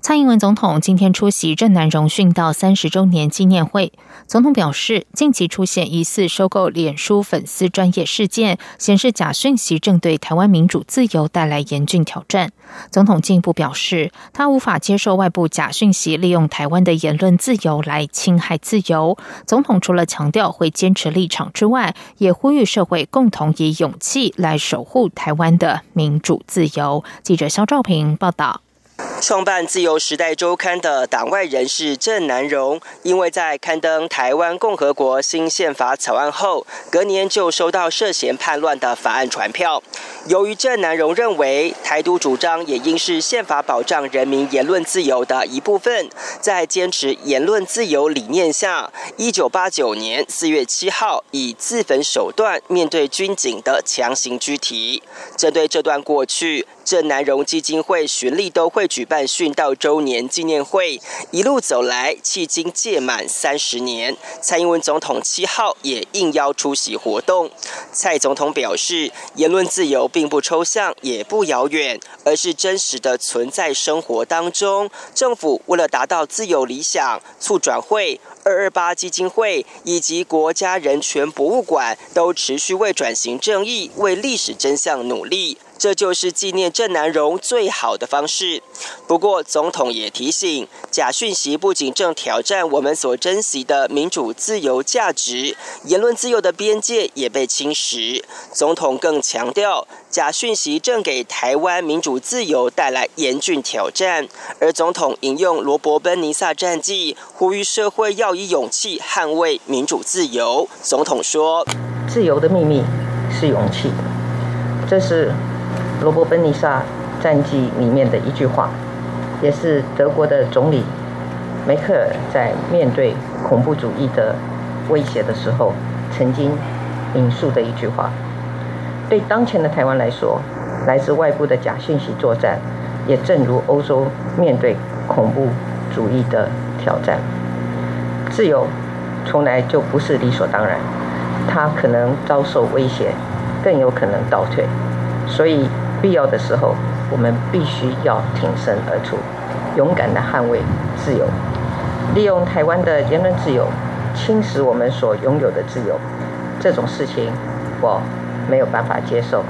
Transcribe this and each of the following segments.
蔡英文总统今天出席郑南荣殉道三十周年纪念会。总统表示，近期出现疑似收购脸书粉丝专业事件，显示假讯息正对台湾民主自由带来严峻挑战。总统进一步表示，他无法接受外部假讯息利用台湾的言论自由来侵害自由。总统除了强调会坚持立场之外，也呼吁社会共同以勇气来守护台湾的民主自由。记者肖兆平报道。创办《自由时代周刊》的党外人士郑南荣，因为在刊登台湾共和国新宪法草案后，隔年就收到涉嫌叛乱的法案传票。由于郑南荣认为台独主张也应是宪法保障人民言论自由的一部分，在坚持言论自由理念下，一九八九年四月七号以自焚手段面对军警的强行拘提。针对这段过去。郑南荣基金会循例都会举办殉道周年纪念会，一路走来，迄今届满三十年。蔡英文总统七号也应邀出席活动。蔡总统表示，言论自由并不抽象，也不遥远，而是真实的存在生活当中。政府为了达到自由理想，促转会、二二八基金会以及国家人权博物馆都持续为转型正义、为历史真相努力。这就是纪念郑南荣最好的方式。不过，总统也提醒，假讯息不仅正挑战我们所珍惜的民主自由价值，言论自由的边界也被侵蚀。总统更强调，假讯息正给台湾民主自由带来严峻挑战。而总统引用罗伯奔尼撒战记，呼吁社会要以勇气捍卫民主自由。总统说：“自由的秘密是勇气。”这是。罗伯·本尼萨战记里面的一句话，也是德国的总理梅克尔在面对恐怖主义的威胁的时候曾经引述的一句话。对当前的台湾来说，来自外部的假信息作战，也正如欧洲面对恐怖主义的挑战。自由从来就不是理所当然，它可能遭受威胁，更有可能倒退。所以。必要的时候，我们必须要挺身而出，勇敢地捍卫自由。利用台湾的言论自由侵蚀我们所拥有的自由，这种事情我没有办法接受。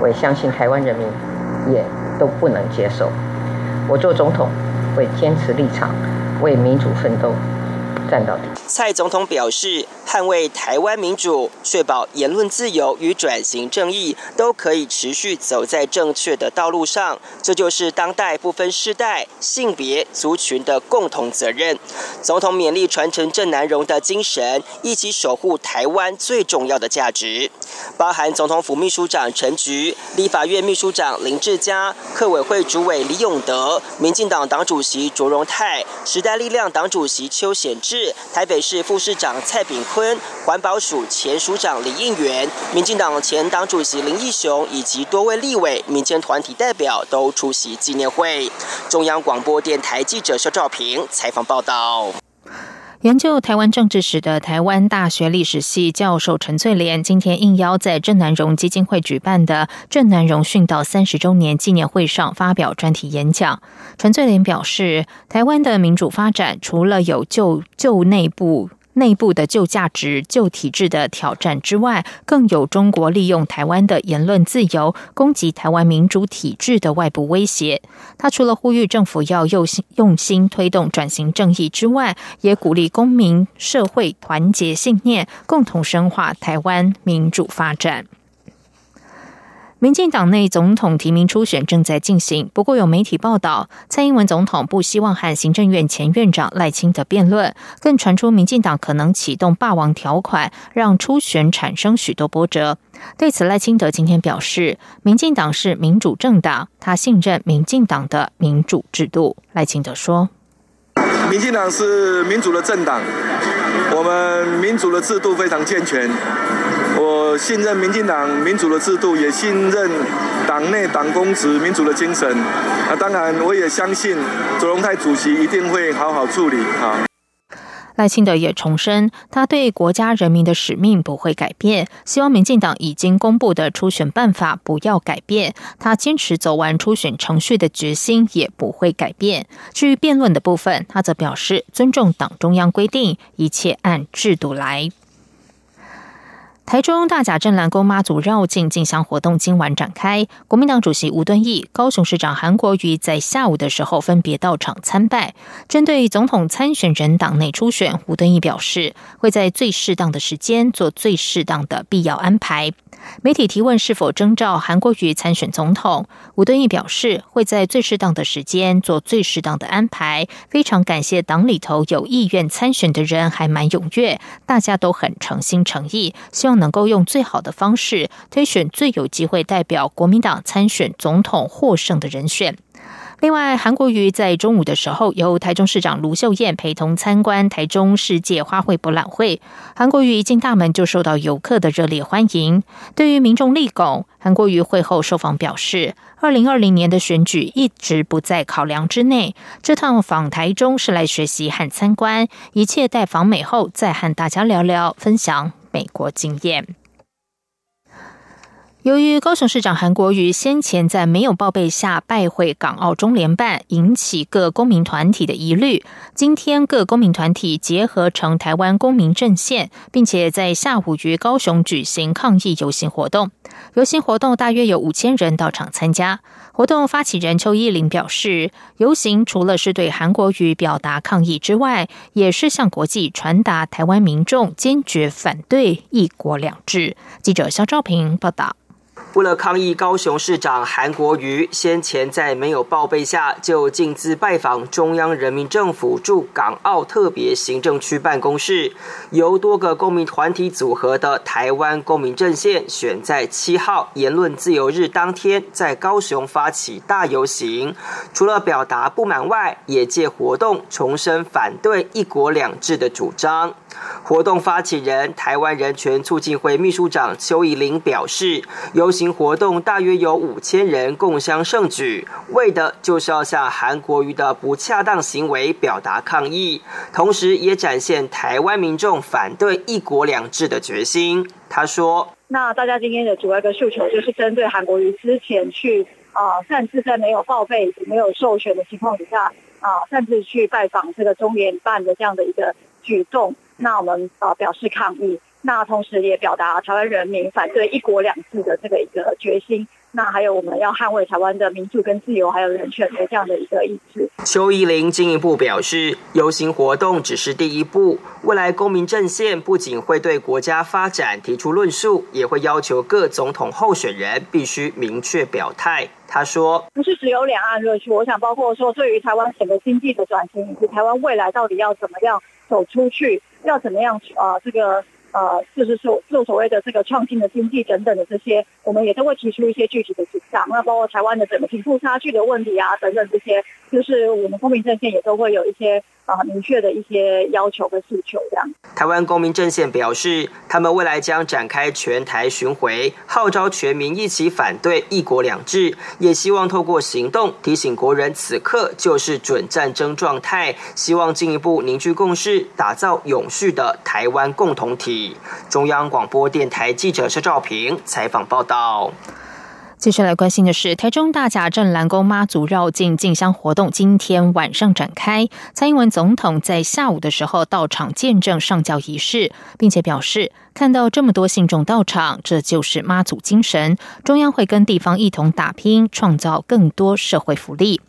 我也相信台湾人民也都不能接受。我做总统会坚持立场，为民主奋斗，战到底。蔡总统表示。捍卫台湾民主，确保言论自由与转型正义都可以持续走在正确的道路上，这就是当代不分世代、性别、族群的共同责任。总统勉励传承郑南荣的精神，一起守护台湾最重要的价值，包含总统府秘书长陈菊、立法院秘书长林志嘉、客委会主委李永德、民进党党主席卓荣泰、时代力量党主席邱显智、台北市副市长蔡炳坤。环保署前署长李应元、民进党前党主席林义雄以及多位立委、民间团体代表都出席纪念会。中央广播电台记者肖照平采访报道。研究台湾政治史的台湾大学历史系教授陈翠莲，今天应邀在郑南荣基金会举办的郑南荣殉道三十周年纪念会上发表专题演讲。陈翠莲表示，台湾的民主发展除了有旧旧内部。内部的旧价值、旧体制的挑战之外，更有中国利用台湾的言论自由攻击台湾民主体制的外部威胁。他除了呼吁政府要用心用心推动转型正义之外，也鼓励公民社会团结信念，共同深化台湾民主发展。民进党内总统提名初选正在进行，不过有媒体报道，蔡英文总统不希望和行政院前院长赖清德辩论，更传出民进党可能启动霸王条款，让初选产生许多波折。对此，赖清德今天表示，民进党是民主政党，他信任民进党的民主制度。赖清德说：“民进党是民主的政党，我们民主的制度非常健全。”我信任民进党民主的制度，也信任党内党公职民主的精神。啊，当然我也相信卓荣泰主席一定会好好处理。哈。赖清德也重申，他对国家人民的使命不会改变，希望民进党已经公布的初选办法不要改变，他坚持走完初选程序的决心也不会改变。至于辩论的部分，他则表示尊重党中央规定，一切按制度来。台中大甲镇澜宫妈祖绕境进香活动今晚展开，国民党主席吴敦义、高雄市长韩国瑜在下午的时候分别到场参拜。针对总统参选人党内初选，吴敦义表示会在最适当的时间做最适当的必要安排。媒体提问是否征召韩国瑜参选总统，吴敦义表示会在最适当的时间做最适当的安排。非常感谢党里头有意愿参选的人还蛮踊跃，大家都很诚心诚意，希望能够用最好的方式推选最有机会代表国民党参选总统获胜的人选。另外，韩国瑜在中午的时候，由台中市长卢秀燕陪同参观台中世界花卉博览会。韩国瑜一进大门就受到游客的热烈欢迎。对于民众立拱，韩国瑜会后受访表示，二零二零年的选举一直不在考量之内。这趟访台中是来学习和参观，一切待访美后再和大家聊聊，分享美国经验。由于高雄市长韩国瑜先前在没有报备下拜会港澳中联办，引起各公民团体的疑虑。今天各公民团体结合成台湾公民阵线，并且在下午于高雄举行抗议游行活动。游行活动大约有五千人到场参加。活动发起人邱依林表示，游行除了是对韩国瑜表达抗议之外，也是向国际传达台湾民众坚决反对一国两制。记者肖兆平报道。为了抗议高雄市长韩国瑜先前在没有报备下就径自拜访中央人民政府驻港澳特别行政区办公室，由多个公民团体组合的台湾公民阵线选在七号言论自由日当天在高雄发起大游行，除了表达不满外，也借活动重申反对一国两制的主张。活动发起人台湾人权促进会秘书长邱以玲表示，游行活动大约有五千人共襄盛举，为的就是要向韩国瑜的不恰当行为表达抗议，同时也展现台湾民众反对一国两制的决心。他说：“那大家今天的主要一个诉求，就是针对韩国瑜之前去啊擅自在没有报备、没有授权的情况底下啊擅自去拜访这个中联办的这样的一个举动。”那我们呃表示抗议，那同时也表达台湾人民反对一国两制的这个一个决心。那还有我们要捍卫台湾的民主跟自由，还有人权的这样的一个意志。邱依林进一步表示，游行活动只是第一步，未来公民阵线不仅会对国家发展提出论述，也会要求各总统候选人必须明确表态。他说：“不是只有两岸热区，我想包括说对于台湾整个经济的转型，以及台湾未来到底要怎么样走出去。”要怎么样啊？这个呃，就是所就所谓的这个创新的经济等等的这些，我们也都会提出一些具体的主张。那包括台湾的整个贫富差距的问题啊，等等这些，就是我们公民阵线也都会有一些。啊，明确的一些要求和诉求，这样。台湾公民阵线表示，他们未来将展开全台巡回，号召全民一起反对“一国两制”，也希望透过行动提醒国人，此刻就是准战争状态，希望进一步凝聚共识，打造永续的台湾共同体。中央广播电台记者施兆平采访报道。接下来关心的是，台中大甲镇澜宫妈祖绕境进香活动今天晚上展开。蔡英文总统在下午的时候到场见证上教仪式，并且表示，看到这么多信众到场，这就是妈祖精神。中央会跟地方一同打拼，创造更多社会福利。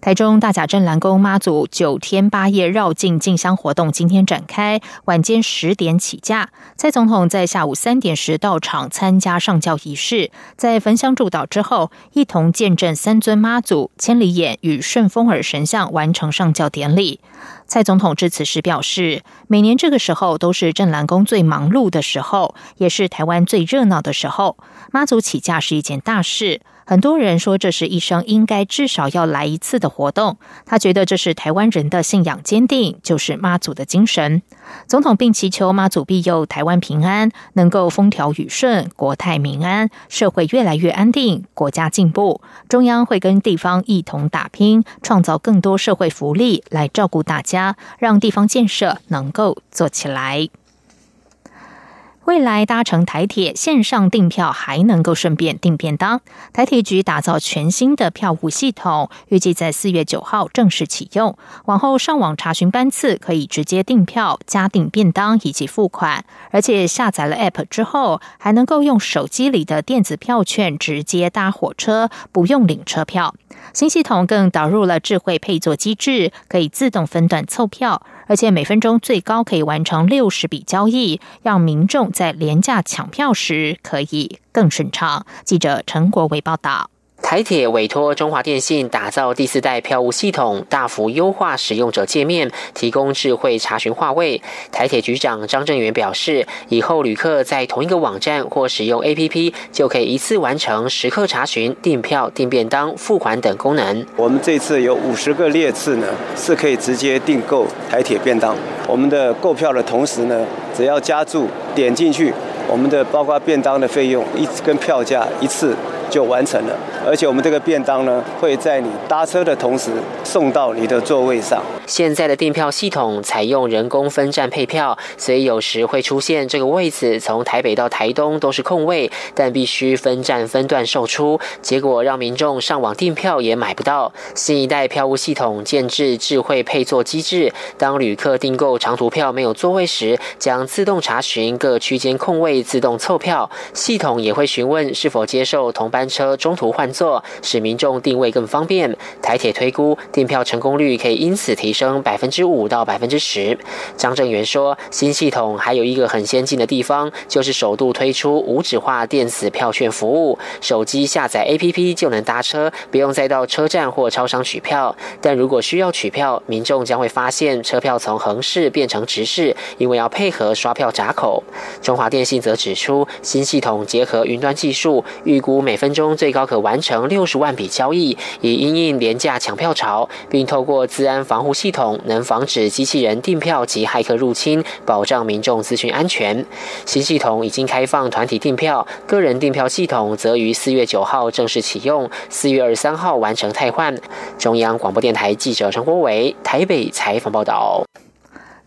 台中大甲镇澜宫妈祖九天八夜绕境进香活动今天展开，晚间十点起驾。蔡总统在下午三点时到场参加上教仪式，在焚香祝祷之后，一同见证三尊妈祖、千里眼与顺风耳神像完成上教典礼。蔡总统致辞时表示，每年这个时候都是镇澜宫最忙碌的时候，也是台湾最热闹的时候。妈祖起驾是一件大事。很多人说这是一生应该至少要来一次的活动，他觉得这是台湾人的信仰坚定，就是妈祖的精神。总统并祈求妈祖庇佑台湾平安，能够风调雨顺、国泰民安，社会越来越安定，国家进步。中央会跟地方一同打拼，创造更多社会福利来照顾大家，让地方建设能够做起来。未来搭乘台铁线上订票还能够顺便订便当。台铁局打造全新的票务系统，预计在四月九号正式启用。往后上网查询班次，可以直接订票、加订便当以及付款。而且下载了 App 之后，还能够用手机里的电子票券直接搭火车，不用领车票。新系统更导入了智慧配座机制，可以自动分段凑票。而且每分钟最高可以完成六十笔交易，让民众在廉价抢票时可以更顺畅。记者陈国伟报道。台铁委托中华电信打造第四代票务系统，大幅优化使用者界面，提供智慧查询话位。台铁局长张正元表示，以后旅客在同一个网站或使用 APP，就可以一次完成时刻查询、订票、订便当、付款等功能。我们这次有五十个列次呢，是可以直接订购台铁便当。我们的购票的同时呢，只要加注点进去，我们的包括便当的费用一跟票价一次。就完成了，而且我们这个便当呢，会在你搭车的同时送到你的座位上。现在的订票系统采用人工分站配票，所以有时会出现这个位置从台北到台东都是空位，但必须分站分段售出，结果让民众上网订票也买不到。新一代票务系统建置智慧配座机制，当旅客订购长途票没有座位时，将自动查询各区间空位，自动凑票。系统也会询问是否接受同。班车中途换座，使民众定位更方便。台铁推估订票成功率可以因此提升百分之五到百分之十。张正元说，新系统还有一个很先进的地方，就是首度推出无纸化电子票券服务，手机下载 APP 就能搭车，不用再到车站或超商取票。但如果需要取票，民众将会发现车票从横式变成直式，因为要配合刷票闸口。中华电信则指出，新系统结合云端技术，预估每分。分钟最高可完成成六十万笔交易，以因应廉价抢票潮，并透过治安防护系统，能防止机器人订票及骇客入侵，保障民众资讯安全。新系统已经开放团体订票，个人订票系统则于四月九号正式启用，四月二十三号完成汰换。中央广播电台记者陈国伟台北采访报道。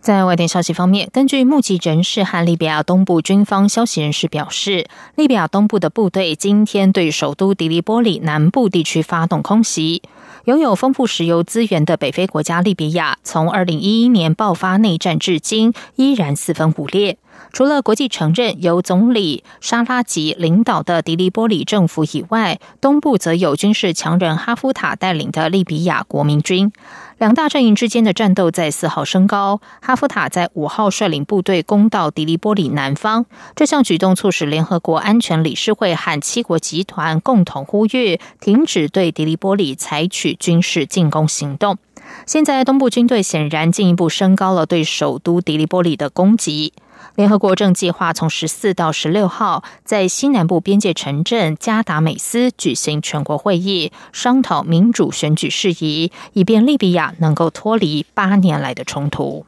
在外电消息方面，根据目击人士和利比亚东部军方消息人士表示，利比亚东部的部队今天对首都迪利波里南部地区发动空袭。拥有丰富石油资源的北非国家利比亚，从二零一一年爆发内战至今，依然四分五裂。除了国际承认由总理沙拉吉领导的迪利波里政府以外，东部则有军事强人哈夫塔带领的利比亚国民军。两大阵营之间的战斗在四号升高。哈夫塔在五号率领部队攻到迪利波里南方。这项举动促使联合国安全理事会和七国集团共同呼吁停止对迪利波里采取取军事进攻行动。现在，东部军队显然进一步升高了对首都迪利波里的攻击。联合国正计划从十四到十六号在西南部边界城镇加达美斯举行全国会议，商讨民主选举事宜，以便利比亚能够脱离八年来的冲突。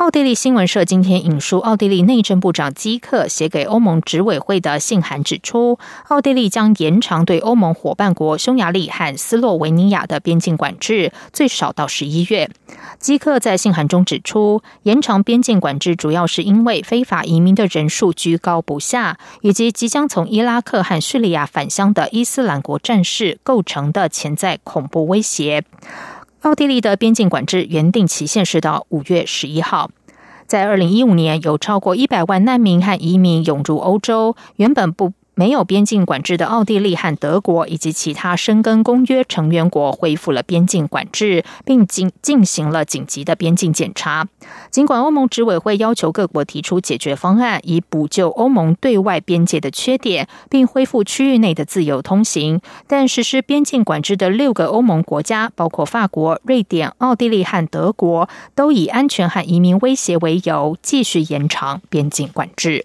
奥地利新闻社今天引述奥地利内政部长基克写给欧盟执委会的信函指出，奥地利将延长对欧盟伙伴国匈牙利和斯洛维尼亚的边境管制，最少到十一月。基克在信函中指出，延长边境管制主要是因为非法移民的人数居高不下，以及即将从伊拉克和叙利亚返乡的伊斯兰国战士构成的潜在恐怖威胁。奥地利的边境管制原定期限是到五月十一号。在二零一五年，有超过一百万难民和移民涌入欧洲。原本不没有边境管制的奥地利和德国以及其他申根公约成员国恢复了边境管制，并进进行了紧急的边境检查。尽管欧盟执委会要求各国提出解决方案，以补救欧盟对外边界的缺点，并恢复区域内的自由通行，但实施边境管制的六个欧盟国家，包括法国、瑞典、奥地利和德国，都以安全和移民威胁为由，继续延长边境管制。